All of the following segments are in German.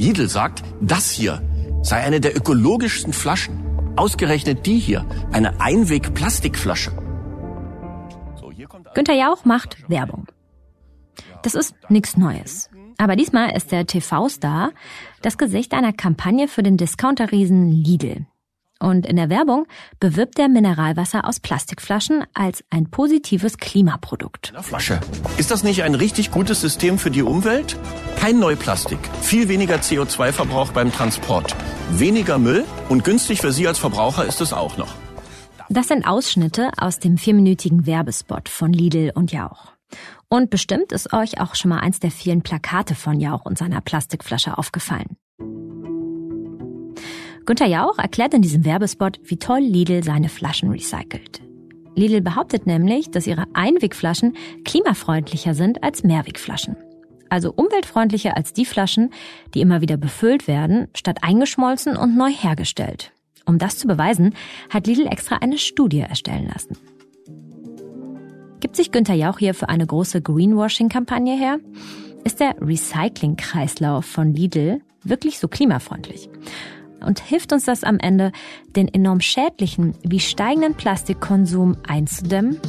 Lidl sagt, das hier sei eine der ökologischsten Flaschen. Ausgerechnet die hier, eine Einweg-Plastikflasche. Günther Jauch macht Werbung. Das ist nichts Neues. Aber diesmal ist der TV-Star das Gesicht einer Kampagne für den Discounterriesen Lidl. Und in der Werbung bewirbt er Mineralwasser aus Plastikflaschen als ein positives Klimaprodukt. Flasche. Ist das nicht ein richtig gutes System für die Umwelt? Kein Neuplastik, viel weniger CO2-Verbrauch beim Transport, weniger Müll und günstig für Sie als Verbraucher ist es auch noch. Das sind Ausschnitte aus dem vierminütigen Werbespot von Lidl und Jauch. Und bestimmt ist euch auch schon mal eins der vielen Plakate von Jauch und seiner Plastikflasche aufgefallen. Günter Jauch erklärt in diesem Werbespot, wie toll Lidl seine Flaschen recycelt. Lidl behauptet nämlich, dass ihre Einwegflaschen klimafreundlicher sind als Mehrwegflaschen. Also umweltfreundlicher als die Flaschen, die immer wieder befüllt werden, statt eingeschmolzen und neu hergestellt. Um das zu beweisen, hat Lidl extra eine Studie erstellen lassen. Gibt sich Günther Jauch hier für eine große Greenwashing-Kampagne her? Ist der Recycling-Kreislauf von Lidl wirklich so klimafreundlich? Und hilft uns das am Ende, den enorm schädlichen wie steigenden Plastikkonsum einzudämmen?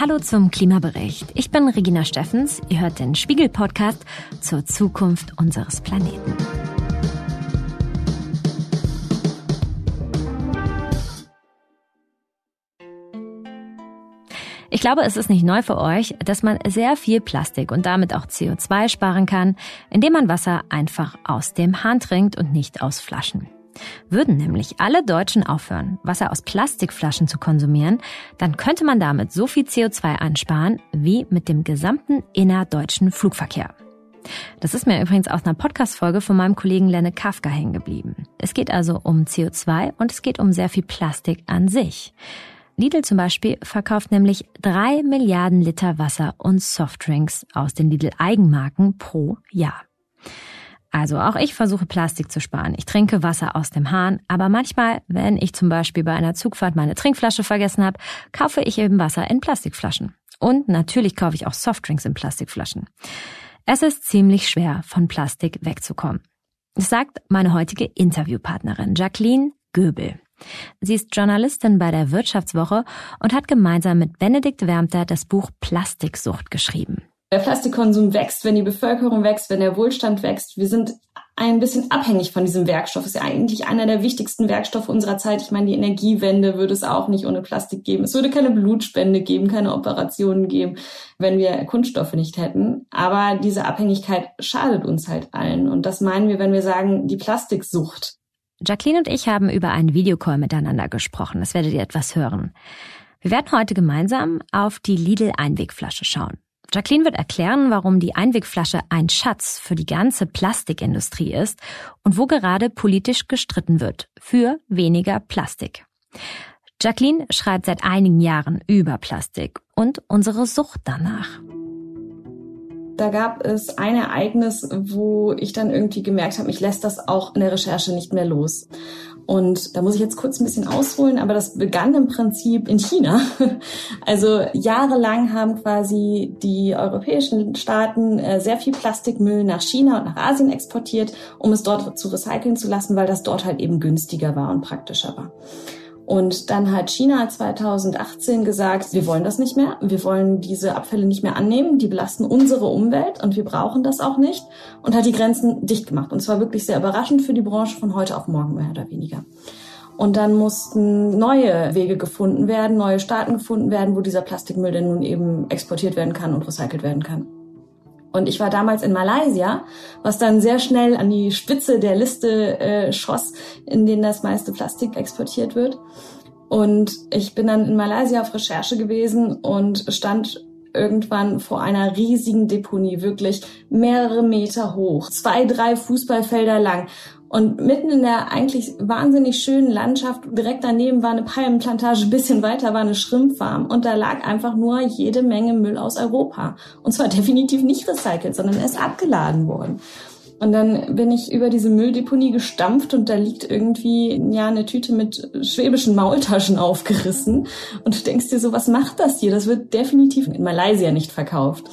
Hallo zum Klimabericht. Ich bin Regina Steffens. Ihr hört den Spiegel-Podcast zur Zukunft unseres Planeten. Ich glaube, es ist nicht neu für euch, dass man sehr viel Plastik und damit auch CO2 sparen kann, indem man Wasser einfach aus dem Hahn trinkt und nicht aus Flaschen. Würden nämlich alle Deutschen aufhören, Wasser aus Plastikflaschen zu konsumieren, dann könnte man damit so viel CO2 einsparen wie mit dem gesamten innerdeutschen Flugverkehr. Das ist mir übrigens aus einer Podcast-Folge von meinem Kollegen Lenne Kafka hängen geblieben. Es geht also um CO2 und es geht um sehr viel Plastik an sich. Lidl zum Beispiel verkauft nämlich drei Milliarden Liter Wasser und Softdrinks aus den Lidl Eigenmarken pro Jahr. Also auch ich versuche Plastik zu sparen. Ich trinke Wasser aus dem Hahn, aber manchmal, wenn ich zum Beispiel bei einer Zugfahrt meine Trinkflasche vergessen habe, kaufe ich eben Wasser in Plastikflaschen. Und natürlich kaufe ich auch Softdrinks in Plastikflaschen. Es ist ziemlich schwer, von Plastik wegzukommen. Das sagt meine heutige Interviewpartnerin Jacqueline Göbel. Sie ist Journalistin bei der Wirtschaftswoche und hat gemeinsam mit Benedikt Wärmter das Buch Plastiksucht geschrieben. Der Plastikkonsum wächst, wenn die Bevölkerung wächst, wenn der Wohlstand wächst. Wir sind ein bisschen abhängig von diesem Werkstoff. Ist ja eigentlich einer der wichtigsten Werkstoffe unserer Zeit. Ich meine, die Energiewende würde es auch nicht ohne Plastik geben. Es würde keine Blutspende geben, keine Operationen geben, wenn wir Kunststoffe nicht hätten. Aber diese Abhängigkeit schadet uns halt allen. Und das meinen wir, wenn wir sagen, die Plastiksucht. Jacqueline und ich haben über einen Videocall miteinander gesprochen. Das werdet ihr etwas hören. Wir werden heute gemeinsam auf die Lidl Einwegflasche schauen. Jacqueline wird erklären, warum die Einwegflasche ein Schatz für die ganze Plastikindustrie ist und wo gerade politisch gestritten wird für weniger Plastik. Jacqueline schreibt seit einigen Jahren über Plastik und unsere Sucht danach. Da gab es ein Ereignis, wo ich dann irgendwie gemerkt habe, ich lässt das auch in der Recherche nicht mehr los. Und da muss ich jetzt kurz ein bisschen ausholen, aber das begann im Prinzip in China. Also jahrelang haben quasi die europäischen Staaten äh, sehr viel Plastikmüll nach China und nach Asien exportiert, um es dort zu recyceln zu lassen, weil das dort halt eben günstiger war und praktischer war. Und dann hat China 2018 gesagt, wir wollen das nicht mehr, wir wollen diese Abfälle nicht mehr annehmen, die belasten unsere Umwelt und wir brauchen das auch nicht und hat die Grenzen dicht gemacht. Und zwar wirklich sehr überraschend für die Branche von heute auf morgen mehr oder weniger. Und dann mussten neue Wege gefunden werden, neue Staaten gefunden werden, wo dieser Plastikmüll denn nun eben exportiert werden kann und recycelt werden kann. Und ich war damals in Malaysia, was dann sehr schnell an die Spitze der Liste äh, schoss, in denen das meiste Plastik exportiert wird. Und ich bin dann in Malaysia auf Recherche gewesen und stand irgendwann vor einer riesigen Deponie, wirklich mehrere Meter hoch, zwei, drei Fußballfelder lang. Und mitten in der eigentlich wahnsinnig schönen Landschaft, direkt daneben war eine Palmenplantage, ein bisschen weiter war eine Schrimpfarm und da lag einfach nur jede Menge Müll aus Europa. Und zwar definitiv nicht recycelt, sondern er ist abgeladen worden. Und dann bin ich über diese Mülldeponie gestampft und da liegt irgendwie ja eine Tüte mit schwäbischen Maultaschen aufgerissen. Und du denkst dir so, was macht das hier? Das wird definitiv in Malaysia nicht verkauft.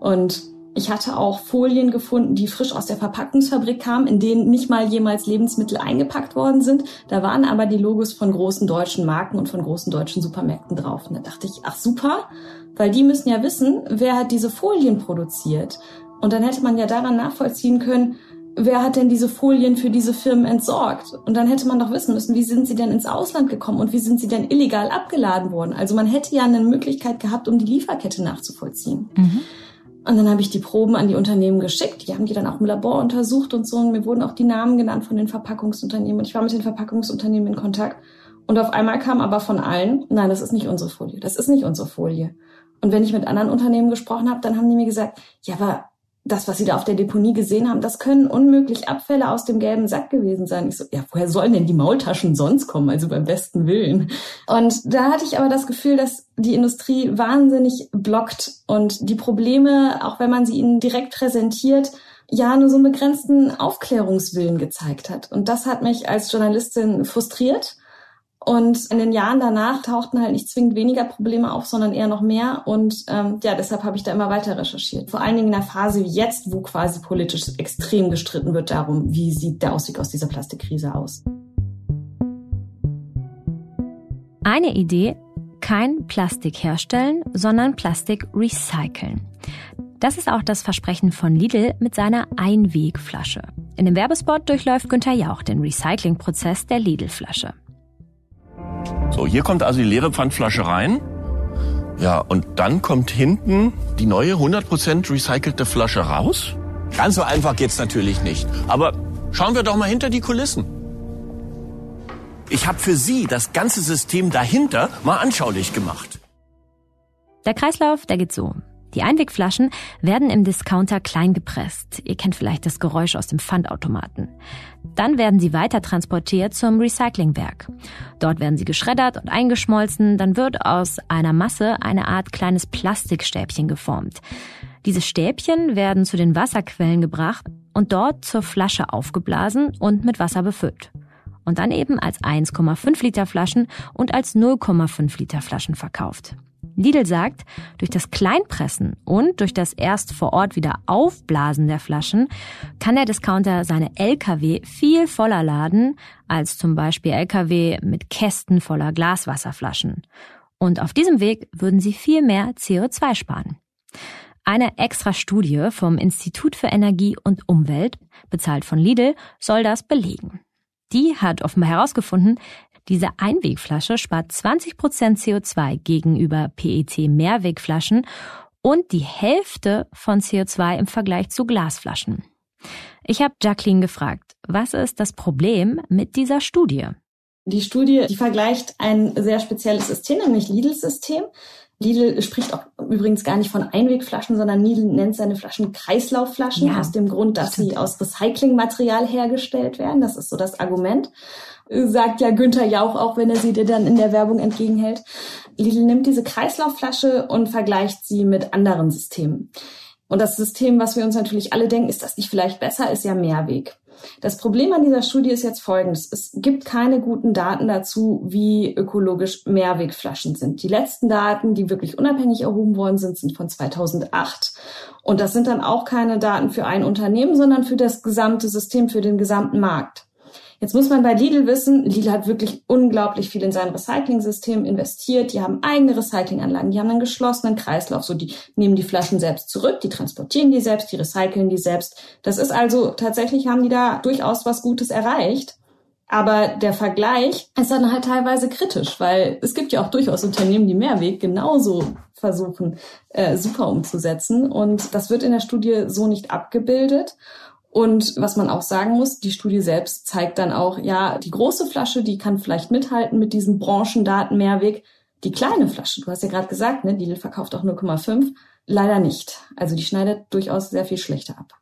Und Ich hatte auch Folien gefunden, die frisch aus der Verpackungsfabrik kamen, in denen nicht mal jemals Lebensmittel eingepackt worden sind. Da waren aber die Logos von großen deutschen Marken und von großen deutschen Supermärkten drauf. Und da dachte ich, ach super, weil die müssen ja wissen, wer hat diese Folien produziert. Und dann hätte man ja daran nachvollziehen können, wer hat denn diese Folien für diese Firmen entsorgt? Und dann hätte man doch wissen müssen, wie sind sie denn ins Ausland gekommen und wie sind sie denn illegal abgeladen worden? Also man hätte ja eine Möglichkeit gehabt, um die Lieferkette nachzuvollziehen. Mhm. Und dann habe ich die Proben an die Unternehmen geschickt. Die haben die dann auch im Labor untersucht und so. Und mir wurden auch die Namen genannt von den Verpackungsunternehmen. Und ich war mit den Verpackungsunternehmen in Kontakt. Und auf einmal kam aber von allen, nein, das ist nicht unsere Folie. Das ist nicht unsere Folie. Und wenn ich mit anderen Unternehmen gesprochen habe, dann haben die mir gesagt, ja, aber das, was sie da auf der Deponie gesehen haben, das können unmöglich Abfälle aus dem gelben Sack gewesen sein. Ich so, ja, woher sollen denn die Maultaschen sonst kommen? Also beim besten Willen. Und da hatte ich aber das Gefühl, dass die Industrie wahnsinnig blockt und die Probleme, auch wenn man sie ihnen direkt präsentiert, ja nur so einen begrenzten Aufklärungswillen gezeigt hat. Und das hat mich als Journalistin frustriert und in den Jahren danach tauchten halt nicht zwingend weniger Probleme auf, sondern eher noch mehr. Und ähm, ja, deshalb habe ich da immer weiter recherchiert. Vor allen Dingen in einer Phase wie jetzt, wo quasi politisch extrem gestritten wird darum, wie sieht der Ausweg aus dieser Plastikkrise aus. Eine Idee, kein Plastik herstellen, sondern Plastik recyceln. Das ist auch das Versprechen von Lidl mit seiner Einwegflasche. In dem Werbespot durchläuft Günther Jauch den Recyclingprozess der Lidl-Flasche. So, hier kommt also die leere Pfandflasche rein. Ja, und dann kommt hinten die neue 100% recycelte Flasche raus. Ganz so einfach geht's natürlich nicht. Aber schauen wir doch mal hinter die Kulissen. Ich habe für Sie das ganze System dahinter mal anschaulich gemacht. Der Kreislauf, der geht so. Die Einwegflaschen werden im Discounter klein gepresst. Ihr kennt vielleicht das Geräusch aus dem Pfandautomaten. Dann werden sie weiter transportiert zum Recyclingwerk. Dort werden sie geschreddert und eingeschmolzen. Dann wird aus einer Masse eine Art kleines Plastikstäbchen geformt. Diese Stäbchen werden zu den Wasserquellen gebracht und dort zur Flasche aufgeblasen und mit Wasser befüllt. Und dann eben als 1,5 Liter Flaschen und als 0,5 Liter Flaschen verkauft. Lidl sagt, durch das Kleinpressen und durch das erst vor Ort wieder Aufblasen der Flaschen kann der Discounter seine Lkw viel voller laden als zum Beispiel Lkw mit Kästen voller Glaswasserflaschen. Und auf diesem Weg würden sie viel mehr CO2 sparen. Eine extra Studie vom Institut für Energie und Umwelt, bezahlt von Lidl, soll das belegen. Die hat offenbar herausgefunden, diese Einwegflasche spart 20 Prozent CO2 gegenüber PET-Mehrwegflaschen und die Hälfte von CO2 im Vergleich zu Glasflaschen. Ich habe Jacqueline gefragt, was ist das Problem mit dieser Studie? Die Studie, die vergleicht ein sehr spezielles System, nämlich Lidl-System. Lidl spricht auch übrigens gar nicht von Einwegflaschen, sondern Lidl nennt seine Flaschen Kreislaufflaschen ja, aus dem Grund, dass stimmt. sie aus Recyclingmaterial hergestellt werden. Das ist so das Argument sagt ja Günther Jauch auch, wenn er sie dir dann in der Werbung entgegenhält. Lidl nimmt diese Kreislaufflasche und vergleicht sie mit anderen Systemen. Und das System, was wir uns natürlich alle denken, ist das nicht vielleicht besser, ist ja Mehrweg. Das Problem an dieser Studie ist jetzt folgendes. Es gibt keine guten Daten dazu, wie ökologisch Mehrwegflaschen sind. Die letzten Daten, die wirklich unabhängig erhoben worden sind, sind von 2008. Und das sind dann auch keine Daten für ein Unternehmen, sondern für das gesamte System, für den gesamten Markt. Jetzt muss man bei Lidl wissen, Lidl hat wirklich unglaublich viel in sein Recycling-System investiert. Die haben eigene Recyclinganlagen, die haben einen geschlossenen Kreislauf. So, die nehmen die Flaschen selbst zurück, die transportieren die selbst, die recyceln die selbst. Das ist also tatsächlich haben die da durchaus was Gutes erreicht. Aber der Vergleich ist dann halt teilweise kritisch, weil es gibt ja auch durchaus Unternehmen, die Mehrweg genauso versuchen, äh, super umzusetzen. Und das wird in der Studie so nicht abgebildet. Und was man auch sagen muss, die Studie selbst zeigt dann auch, ja, die große Flasche, die kann vielleicht mithalten mit diesen Branchendaten Mehrweg. Die kleine Flasche, du hast ja gerade gesagt, ne, die verkauft auch 0,5, leider nicht. Also die schneidet durchaus sehr viel schlechter ab.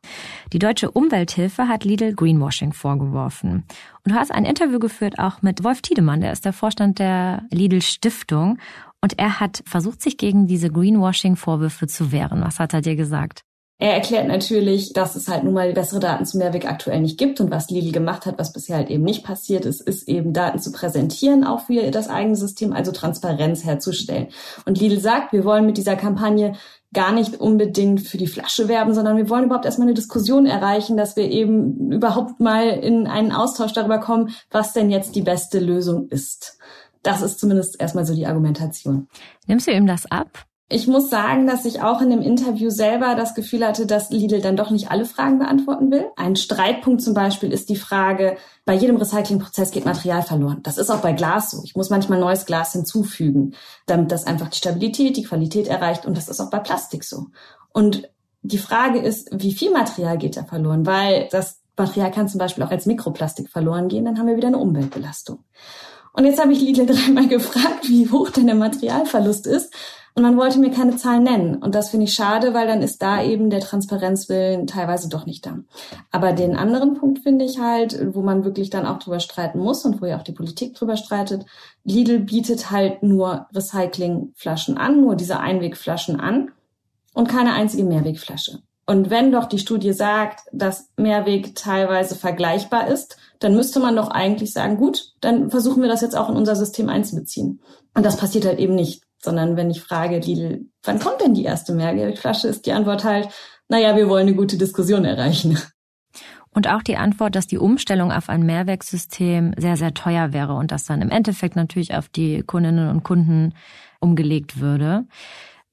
Die Deutsche Umwelthilfe hat Lidl Greenwashing vorgeworfen. Und du hast ein Interview geführt auch mit Wolf Tiedemann, der ist der Vorstand der Lidl Stiftung. Und er hat versucht, sich gegen diese Greenwashing-Vorwürfe zu wehren. Was hat er dir gesagt? Er erklärt natürlich, dass es halt nun mal bessere Daten zu Mehrweg aktuell nicht gibt und was Lidl gemacht hat, was bisher halt eben nicht passiert ist, ist eben Daten zu präsentieren, auch für das eigene System, also Transparenz herzustellen. Und Lidl sagt, wir wollen mit dieser Kampagne gar nicht unbedingt für die Flasche werben, sondern wir wollen überhaupt erstmal eine Diskussion erreichen, dass wir eben überhaupt mal in einen Austausch darüber kommen, was denn jetzt die beste Lösung ist. Das ist zumindest erstmal so die Argumentation. Nimmst du ihm das ab? Ich muss sagen, dass ich auch in dem Interview selber das Gefühl hatte, dass Lidl dann doch nicht alle Fragen beantworten will. Ein Streitpunkt zum Beispiel ist die Frage, bei jedem Recyclingprozess geht Material verloren. Das ist auch bei Glas so. Ich muss manchmal neues Glas hinzufügen, damit das einfach die Stabilität, die Qualität erreicht. Und das ist auch bei Plastik so. Und die Frage ist, wie viel Material geht da verloren? Weil das Material kann zum Beispiel auch als Mikroplastik verloren gehen. Dann haben wir wieder eine Umweltbelastung. Und jetzt habe ich Lidl dreimal gefragt, wie hoch denn der Materialverlust ist. Und man wollte mir keine Zahlen nennen. Und das finde ich schade, weil dann ist da eben der Transparenzwillen teilweise doch nicht da. Aber den anderen Punkt finde ich halt, wo man wirklich dann auch drüber streiten muss und wo ja auch die Politik drüber streitet. Lidl bietet halt nur Recyclingflaschen an, nur diese Einwegflaschen an und keine einzige Mehrwegflasche. Und wenn doch die Studie sagt, dass Mehrweg teilweise vergleichbar ist, dann müsste man doch eigentlich sagen, gut, dann versuchen wir das jetzt auch in unser System einzubeziehen. Und das passiert halt eben nicht sondern wenn ich frage, Lidl, wann kommt denn die erste Mehrwertflasche, ist die Antwort halt, naja, wir wollen eine gute Diskussion erreichen. Und auch die Antwort, dass die Umstellung auf ein Mehrwegsystem sehr, sehr teuer wäre und das dann im Endeffekt natürlich auf die Kundinnen und Kunden umgelegt würde.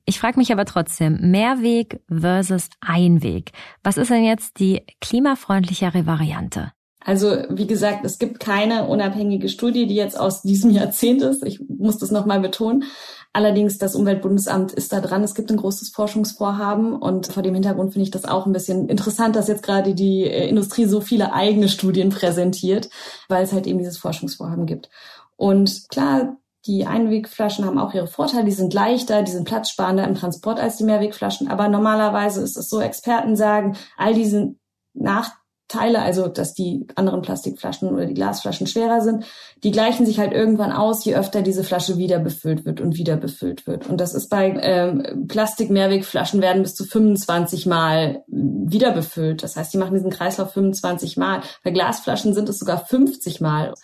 Ich frage mich aber trotzdem, Mehrweg versus Einweg. Was ist denn jetzt die klimafreundlichere Variante? Also wie gesagt, es gibt keine unabhängige Studie, die jetzt aus diesem Jahrzehnt ist. Ich muss das nochmal betonen. Allerdings, das Umweltbundesamt ist da dran. Es gibt ein großes Forschungsvorhaben und vor dem Hintergrund finde ich das auch ein bisschen interessant, dass jetzt gerade die äh, Industrie so viele eigene Studien präsentiert, weil es halt eben dieses Forschungsvorhaben gibt. Und klar, die Einwegflaschen haben auch ihre Vorteile. Die sind leichter, die sind platzsparender im Transport als die Mehrwegflaschen. Aber normalerweise ist es so, Experten sagen, all diese Nach Teile, also dass die anderen Plastikflaschen oder die Glasflaschen schwerer sind, die gleichen sich halt irgendwann aus, je öfter diese Flasche wieder befüllt wird und wieder befüllt wird. Und das ist bei ähm, Plastik-Mehrwegflaschen werden bis zu 25 Mal wieder befüllt. Das heißt, die machen diesen Kreislauf 25 Mal. Bei Glasflaschen sind es sogar 50 Mal.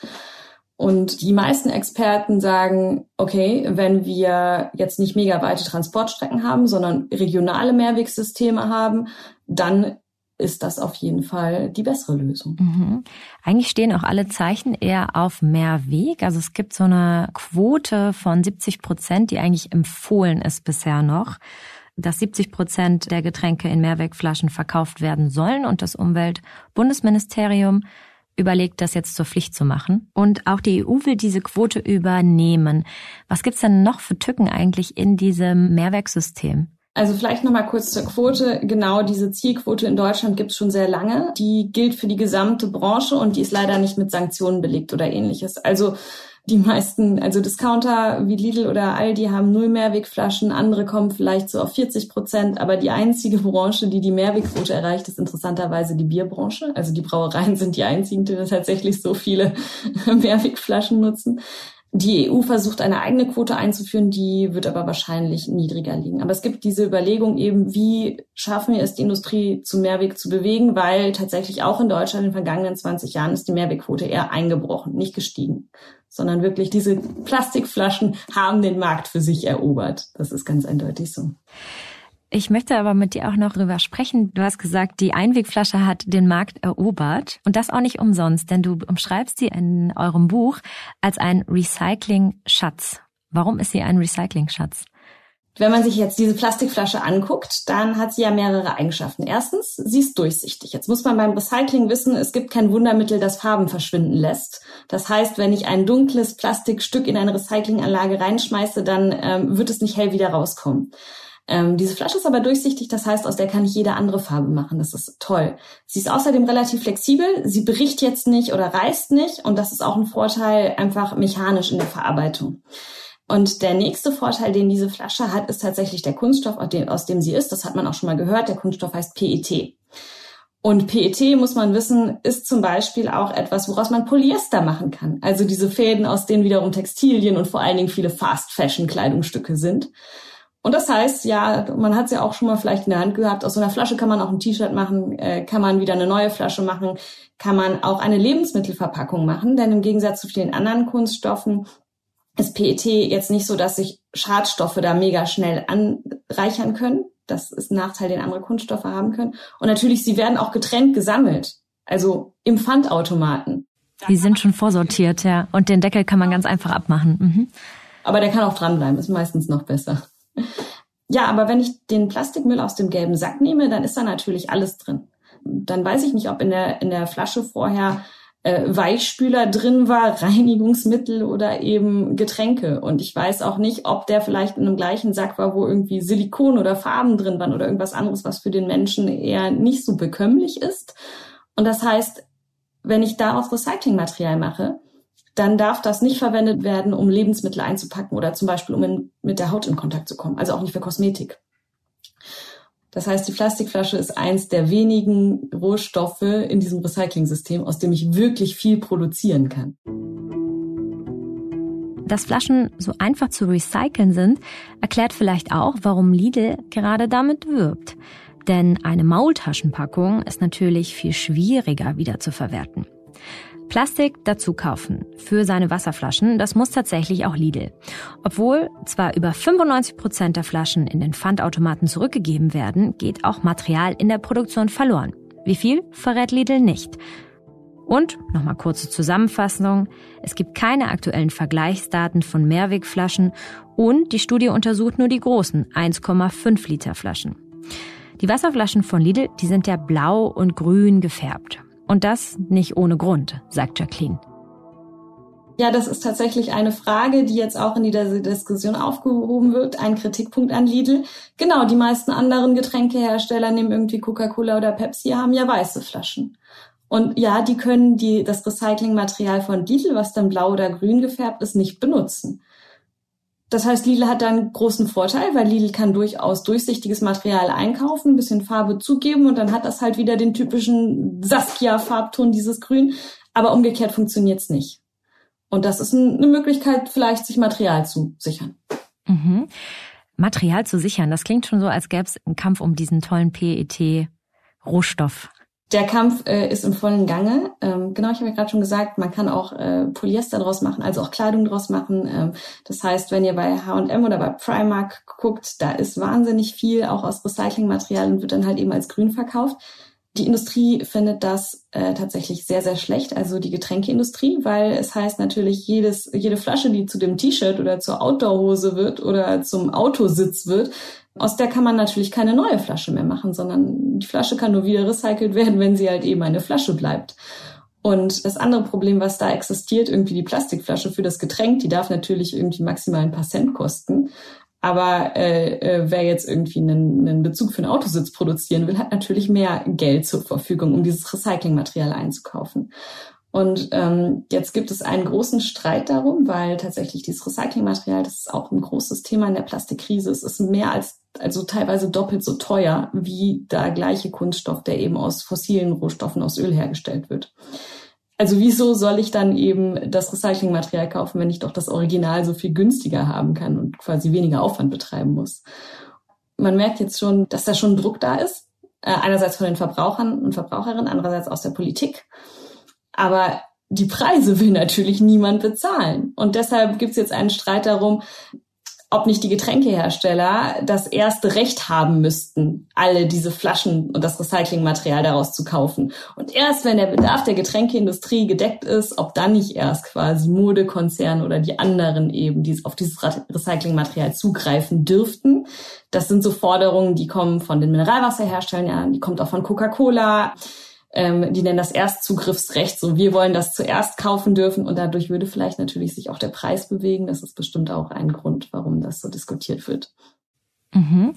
Und die meisten Experten sagen, okay, wenn wir jetzt nicht mega weite Transportstrecken haben, sondern regionale Mehrwegsysteme haben, dann ist das auf jeden Fall die bessere Lösung. Mhm. Eigentlich stehen auch alle Zeichen eher auf Mehrweg. Also es gibt so eine Quote von 70 Prozent, die eigentlich empfohlen ist bisher noch dass 70 Prozent der Getränke in Mehrwegflaschen verkauft werden sollen und das Umweltbundesministerium überlegt, das jetzt zur Pflicht zu machen. Und auch die EU will diese Quote übernehmen. Was gibt's denn noch für Tücken eigentlich in diesem Mehrwegsystem? Also vielleicht nochmal kurz zur Quote. Genau diese Zielquote in Deutschland gibt es schon sehr lange. Die gilt für die gesamte Branche und die ist leider nicht mit Sanktionen belegt oder ähnliches. Also die meisten, also Discounter wie Lidl oder Aldi haben null Mehrwegflaschen, andere kommen vielleicht so auf 40 Prozent, aber die einzige Branche, die die Mehrwegquote erreicht, ist interessanterweise die Bierbranche. Also die Brauereien sind die einzigen, die tatsächlich so viele Mehrwegflaschen nutzen. Die EU versucht eine eigene Quote einzuführen, die wird aber wahrscheinlich niedriger liegen. Aber es gibt diese Überlegung eben, wie schaffen wir es, die Industrie zu Mehrweg zu bewegen, weil tatsächlich auch in Deutschland in den vergangenen 20 Jahren ist die Mehrwegquote eher eingebrochen, nicht gestiegen, sondern wirklich diese Plastikflaschen haben den Markt für sich erobert. Das ist ganz eindeutig so. Ich möchte aber mit dir auch noch drüber sprechen. Du hast gesagt, die Einwegflasche hat den Markt erobert. Und das auch nicht umsonst, denn du umschreibst sie in eurem Buch als ein Recycling-Schatz. Warum ist sie ein Recycling-Schatz? Wenn man sich jetzt diese Plastikflasche anguckt, dann hat sie ja mehrere Eigenschaften. Erstens, sie ist durchsichtig. Jetzt muss man beim Recycling wissen, es gibt kein Wundermittel, das Farben verschwinden lässt. Das heißt, wenn ich ein dunkles Plastikstück in eine Recyclinganlage reinschmeiße, dann ähm, wird es nicht hell wieder rauskommen. Ähm, diese Flasche ist aber durchsichtig, das heißt, aus der kann ich jede andere Farbe machen. Das ist toll. Sie ist außerdem relativ flexibel. Sie bricht jetzt nicht oder reißt nicht. Und das ist auch ein Vorteil einfach mechanisch in der Verarbeitung. Und der nächste Vorteil, den diese Flasche hat, ist tatsächlich der Kunststoff, aus dem sie ist. Das hat man auch schon mal gehört. Der Kunststoff heißt PET. Und PET, muss man wissen, ist zum Beispiel auch etwas, woraus man Polyester machen kann. Also diese Fäden, aus denen wiederum Textilien und vor allen Dingen viele Fast-Fashion-Kleidungsstücke sind. Und das heißt, ja, man hat es ja auch schon mal vielleicht in der Hand gehabt, aus so einer Flasche kann man auch ein T-Shirt machen, äh, kann man wieder eine neue Flasche machen, kann man auch eine Lebensmittelverpackung machen, denn im Gegensatz zu vielen anderen Kunststoffen ist PET jetzt nicht so, dass sich Schadstoffe da mega schnell anreichern können. Das ist ein Nachteil, den andere Kunststoffe haben können. Und natürlich, sie werden auch getrennt gesammelt, also im Pfandautomaten. Die sind schon vorsortiert, ja. Und den Deckel kann man ganz einfach abmachen. Mhm. Aber der kann auch dranbleiben, ist meistens noch besser. Ja, aber wenn ich den Plastikmüll aus dem gelben Sack nehme, dann ist da natürlich alles drin. Dann weiß ich nicht, ob in der, in der Flasche vorher äh, Weichspüler drin war, Reinigungsmittel oder eben Getränke. Und ich weiß auch nicht, ob der vielleicht in einem gleichen Sack war, wo irgendwie Silikon oder Farben drin waren oder irgendwas anderes, was für den Menschen eher nicht so bekömmlich ist. Und das heißt, wenn ich daraus Recyclingmaterial mache, dann darf das nicht verwendet werden, um Lebensmittel einzupacken oder zum Beispiel, um in, mit der Haut in Kontakt zu kommen. Also auch nicht für Kosmetik. Das heißt, die Plastikflasche ist eins der wenigen Rohstoffe in diesem Recycling-System, aus dem ich wirklich viel produzieren kann. Dass Flaschen so einfach zu recyceln sind, erklärt vielleicht auch, warum Lidl gerade damit wirbt. Denn eine Maultaschenpackung ist natürlich viel schwieriger wieder zu verwerten. Plastik dazu kaufen für seine Wasserflaschen, das muss tatsächlich auch Lidl. Obwohl zwar über 95 Prozent der Flaschen in den Pfandautomaten zurückgegeben werden, geht auch Material in der Produktion verloren. Wie viel verrät Lidl nicht. Und, nochmal kurze Zusammenfassung, es gibt keine aktuellen Vergleichsdaten von Mehrwegflaschen und die Studie untersucht nur die großen 1,5 Liter Flaschen. Die Wasserflaschen von Lidl, die sind ja blau und grün gefärbt. Und das nicht ohne Grund, sagt Jacqueline. Ja, das ist tatsächlich eine Frage, die jetzt auch in dieser Diskussion aufgehoben wird. Ein Kritikpunkt an Lidl. Genau, die meisten anderen Getränkehersteller nehmen irgendwie Coca-Cola oder Pepsi, haben ja weiße Flaschen. Und ja, die können die, das Recyclingmaterial von Lidl, was dann blau oder grün gefärbt ist, nicht benutzen. Das heißt, Lidl hat da einen großen Vorteil, weil Lidl kann durchaus durchsichtiges Material einkaufen, ein bisschen Farbe zugeben und dann hat das halt wieder den typischen Saskia-Farbton, dieses Grün. Aber umgekehrt funktioniert's nicht. Und das ist eine Möglichkeit, vielleicht sich Material zu sichern. Mhm. Material zu sichern, das klingt schon so, als gäbe es einen Kampf um diesen tollen PET-Rohstoff. Der Kampf äh, ist im vollen Gange. Ähm, genau, ich habe ja gerade schon gesagt, man kann auch äh, Polyester draus machen, also auch Kleidung draus machen. Ähm, das heißt, wenn ihr bei H&M oder bei Primark guckt, da ist wahnsinnig viel auch aus Recyclingmaterial und wird dann halt eben als grün verkauft. Die Industrie findet das äh, tatsächlich sehr, sehr schlecht, also die Getränkeindustrie, weil es heißt natürlich, jedes, jede Flasche, die zu dem T-Shirt oder zur Outdoor-Hose wird oder zum Autositz wird, aus der kann man natürlich keine neue Flasche mehr machen, sondern die Flasche kann nur wieder recycelt werden, wenn sie halt eben eine Flasche bleibt. Und das andere Problem, was da existiert, irgendwie die Plastikflasche für das Getränk, die darf natürlich irgendwie maximal ein paar Cent kosten. Aber äh, äh, wer jetzt irgendwie einen, einen Bezug für einen Autositz produzieren will, hat natürlich mehr Geld zur Verfügung, um dieses Recyclingmaterial einzukaufen. Und ähm, jetzt gibt es einen großen Streit darum, weil tatsächlich dieses Recyclingmaterial, das ist auch ein großes Thema in der Plastikkrise. Es ist mehr als, also teilweise doppelt so teuer wie der gleiche Kunststoff, der eben aus fossilen Rohstoffen, aus Öl hergestellt wird. Also wieso soll ich dann eben das Recyclingmaterial kaufen, wenn ich doch das Original so viel günstiger haben kann und quasi weniger Aufwand betreiben muss? Man merkt jetzt schon, dass da schon Druck da ist. Äh, einerseits von den Verbrauchern und Verbraucherinnen, andererseits aus der Politik. Aber die Preise will natürlich niemand bezahlen. Und deshalb gibt es jetzt einen Streit darum, ob nicht die Getränkehersteller das erste Recht haben müssten, alle diese Flaschen und das Recyclingmaterial daraus zu kaufen. Und erst wenn der Bedarf der Getränkeindustrie gedeckt ist, ob dann nicht erst quasi Modekonzerne oder die anderen eben die auf dieses Recyclingmaterial zugreifen dürften. Das sind so Forderungen, die kommen von den Mineralwasserherstellern, ja, die kommt auch von Coca-Cola ähm, die nennen das Erstzugriffsrecht. So, wir wollen das zuerst kaufen dürfen und dadurch würde vielleicht natürlich sich auch der Preis bewegen. Das ist bestimmt auch ein Grund, warum das so diskutiert wird. Mhm.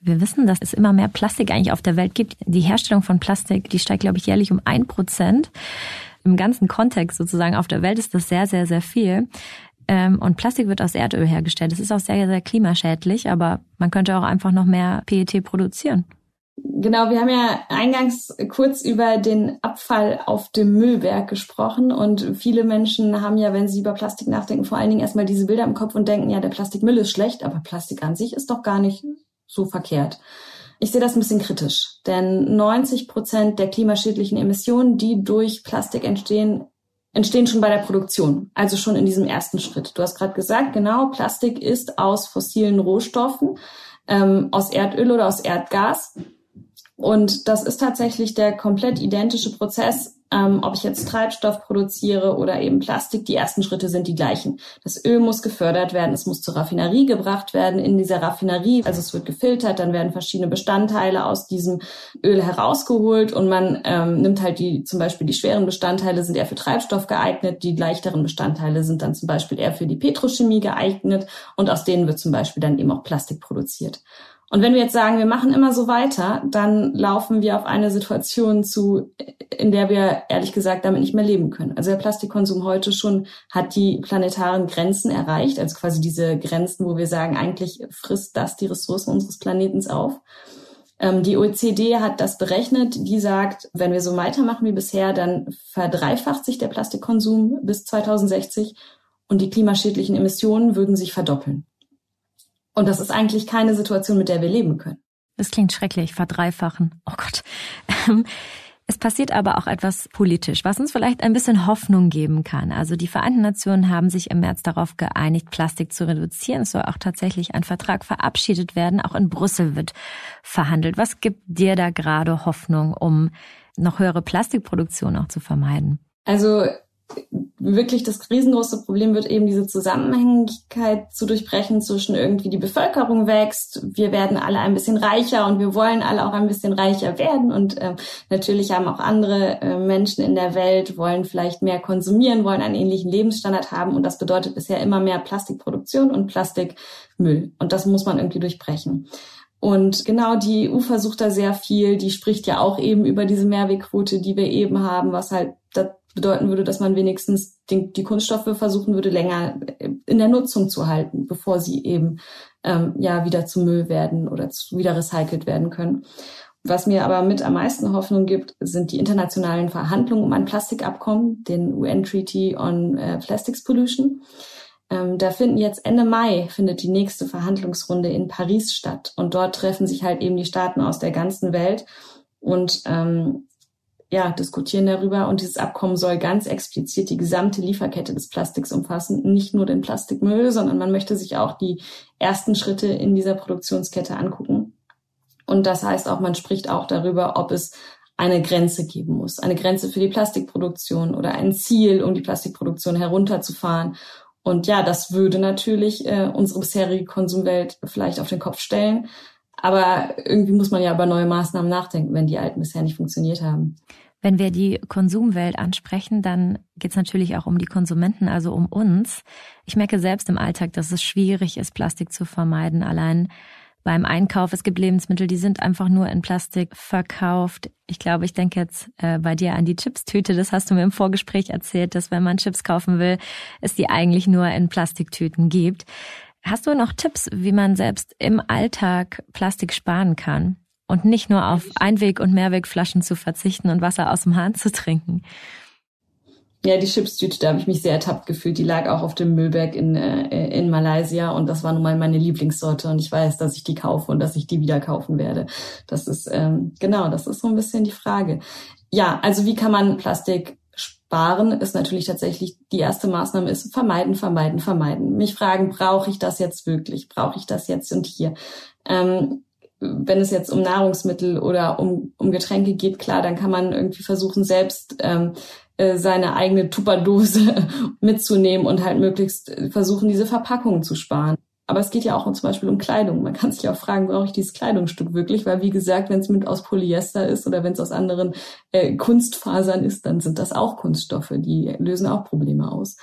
Wir wissen, dass es immer mehr Plastik eigentlich auf der Welt gibt. Die Herstellung von Plastik, die steigt, glaube ich, jährlich um ein Prozent. Im ganzen Kontext sozusagen auf der Welt ist das sehr, sehr, sehr viel. Ähm, und Plastik wird aus Erdöl hergestellt. Das ist auch sehr, sehr klimaschädlich, aber man könnte auch einfach noch mehr PET produzieren. Genau, wir haben ja eingangs kurz über den Abfall auf dem Müllberg gesprochen und viele Menschen haben ja, wenn sie über Plastik nachdenken, vor allen Dingen erstmal diese Bilder im Kopf und denken, ja, der Plastikmüll ist schlecht, aber Plastik an sich ist doch gar nicht so verkehrt. Ich sehe das ein bisschen kritisch, denn 90 Prozent der klimaschädlichen Emissionen, die durch Plastik entstehen, entstehen schon bei der Produktion, also schon in diesem ersten Schritt. Du hast gerade gesagt, genau, Plastik ist aus fossilen Rohstoffen, ähm, aus Erdöl oder aus Erdgas. Und das ist tatsächlich der komplett identische Prozess, ähm, ob ich jetzt Treibstoff produziere oder eben Plastik. Die ersten Schritte sind die gleichen. Das Öl muss gefördert werden, es muss zur Raffinerie gebracht werden. In dieser Raffinerie, also es wird gefiltert, dann werden verschiedene Bestandteile aus diesem Öl herausgeholt und man ähm, nimmt halt die, zum Beispiel die schweren Bestandteile sind eher für Treibstoff geeignet, die leichteren Bestandteile sind dann zum Beispiel eher für die Petrochemie geeignet und aus denen wird zum Beispiel dann eben auch Plastik produziert. Und wenn wir jetzt sagen, wir machen immer so weiter, dann laufen wir auf eine Situation zu, in der wir ehrlich gesagt damit nicht mehr leben können. Also der Plastikkonsum heute schon hat die planetaren Grenzen erreicht, also quasi diese Grenzen, wo wir sagen, eigentlich frisst das die Ressourcen unseres Planetens auf. Ähm, die OECD hat das berechnet. Die sagt, wenn wir so weitermachen wie bisher, dann verdreifacht sich der Plastikkonsum bis 2060 und die klimaschädlichen Emissionen würden sich verdoppeln. Und das ist eigentlich keine Situation, mit der wir leben können. Das klingt schrecklich, verdreifachen. Oh Gott. Ähm, es passiert aber auch etwas politisch, was uns vielleicht ein bisschen Hoffnung geben kann. Also die Vereinten Nationen haben sich im März darauf geeinigt, Plastik zu reduzieren. Es soll auch tatsächlich ein Vertrag verabschiedet werden. Auch in Brüssel wird verhandelt. Was gibt dir da gerade Hoffnung, um noch höhere Plastikproduktion auch zu vermeiden? Also wirklich das riesengroße Problem wird eben diese Zusammenhängigkeit zu durchbrechen zwischen irgendwie die Bevölkerung wächst, wir werden alle ein bisschen reicher und wir wollen alle auch ein bisschen reicher werden und äh, natürlich haben auch andere äh, Menschen in der Welt wollen vielleicht mehr konsumieren, wollen einen ähnlichen Lebensstandard haben und das bedeutet bisher immer mehr Plastikproduktion und Plastikmüll und das muss man irgendwie durchbrechen. Und genau die EU versucht da sehr viel. Die spricht ja auch eben über diese Mehrwegquote, die wir eben haben, was halt bedeuten würde, dass man wenigstens den, die Kunststoffe versuchen würde, länger in der Nutzung zu halten, bevor sie eben ähm, ja wieder zu Müll werden oder zu, wieder recycelt werden können. Was mir aber mit am meisten Hoffnung gibt, sind die internationalen Verhandlungen um ein Plastikabkommen, den UN Treaty on äh, Plastics Pollution. Ähm, da finden jetzt Ende Mai findet die nächste Verhandlungsrunde in Paris statt und dort treffen sich halt eben die Staaten aus der ganzen Welt und ähm, ja, diskutieren darüber. Und dieses Abkommen soll ganz explizit die gesamte Lieferkette des Plastiks umfassen, nicht nur den Plastikmüll, sondern man möchte sich auch die ersten Schritte in dieser Produktionskette angucken. Und das heißt auch, man spricht auch darüber, ob es eine Grenze geben muss, eine Grenze für die Plastikproduktion oder ein Ziel, um die Plastikproduktion herunterzufahren. Und ja, das würde natürlich äh, unsere bisherige Konsumwelt vielleicht auf den Kopf stellen. Aber irgendwie muss man ja über neue Maßnahmen nachdenken, wenn die alten bisher nicht funktioniert haben. Wenn wir die Konsumwelt ansprechen, dann geht es natürlich auch um die Konsumenten, also um uns. Ich merke selbst im Alltag, dass es schwierig ist, Plastik zu vermeiden. Allein beim Einkauf, es gibt Lebensmittel, die sind einfach nur in Plastik verkauft. Ich glaube, ich denke jetzt äh, bei dir an die Chipstüte. Das hast du mir im Vorgespräch erzählt, dass wenn man Chips kaufen will, es die eigentlich nur in Plastiktüten gibt. Hast du noch Tipps, wie man selbst im Alltag Plastik sparen kann? Und nicht nur auf Einweg- und Mehrwegflaschen zu verzichten und Wasser aus dem Hahn zu trinken. Ja, die Chipstüte, da habe ich mich sehr ertappt gefühlt. Die lag auch auf dem Müllberg in, äh, in Malaysia und das war nun mal meine Lieblingssorte und ich weiß, dass ich die kaufe und dass ich die wieder kaufen werde. Das ist, ähm, genau, das ist so ein bisschen die Frage. Ja, also wie kann man Plastik sparen, ist natürlich tatsächlich die erste Maßnahme ist vermeiden, vermeiden, vermeiden. Mich fragen, brauche ich das jetzt wirklich? Brauche ich das jetzt und hier? Ähm, wenn es jetzt um Nahrungsmittel oder um, um Getränke geht, klar, dann kann man irgendwie versuchen, selbst ähm, äh, seine eigene Tupperdose mitzunehmen und halt möglichst äh, versuchen, diese Verpackungen zu sparen. Aber es geht ja auch zum Beispiel um Kleidung. Man kann sich auch fragen, brauche ich dieses Kleidungsstück wirklich? Weil wie gesagt, wenn es mit aus Polyester ist oder wenn es aus anderen äh, Kunstfasern ist, dann sind das auch Kunststoffe, die lösen auch Probleme aus.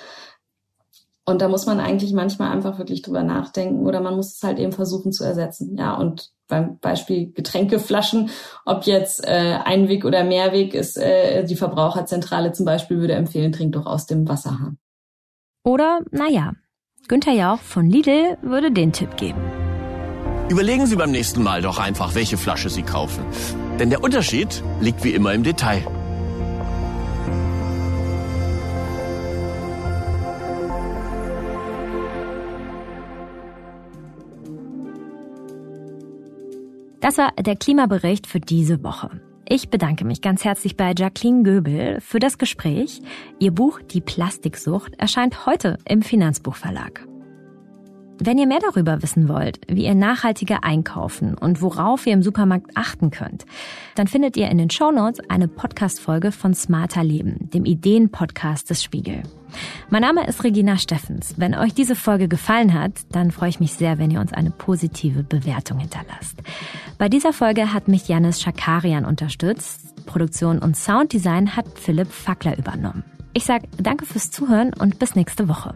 Und da muss man eigentlich manchmal einfach wirklich drüber nachdenken oder man muss es halt eben versuchen zu ersetzen. Ja, und beim Beispiel Getränkeflaschen, ob jetzt äh, Einweg oder Mehrweg ist, äh, die Verbraucherzentrale zum Beispiel würde empfehlen, trink doch aus dem Wasserhahn. Oder, naja, Günther Jauch von Lidl würde den Tipp geben. Überlegen Sie beim nächsten Mal doch einfach, welche Flasche Sie kaufen. Denn der Unterschied liegt wie immer im Detail. Das war der Klimabericht für diese Woche. Ich bedanke mich ganz herzlich bei Jacqueline Göbel für das Gespräch. Ihr Buch Die Plastiksucht erscheint heute im Finanzbuchverlag. Wenn ihr mehr darüber wissen wollt, wie ihr nachhaltiger einkaufen und worauf ihr im Supermarkt achten könnt, dann findet ihr in den Shownotes eine Podcast-Folge von Smarter Leben, dem Ideen-Podcast des Spiegel. Mein Name ist Regina Steffens. Wenn euch diese Folge gefallen hat, dann freue ich mich sehr, wenn ihr uns eine positive Bewertung hinterlasst. Bei dieser Folge hat mich Janis Schakarian unterstützt. Produktion und Sounddesign hat Philipp Fackler übernommen. Ich sage danke fürs Zuhören und bis nächste Woche.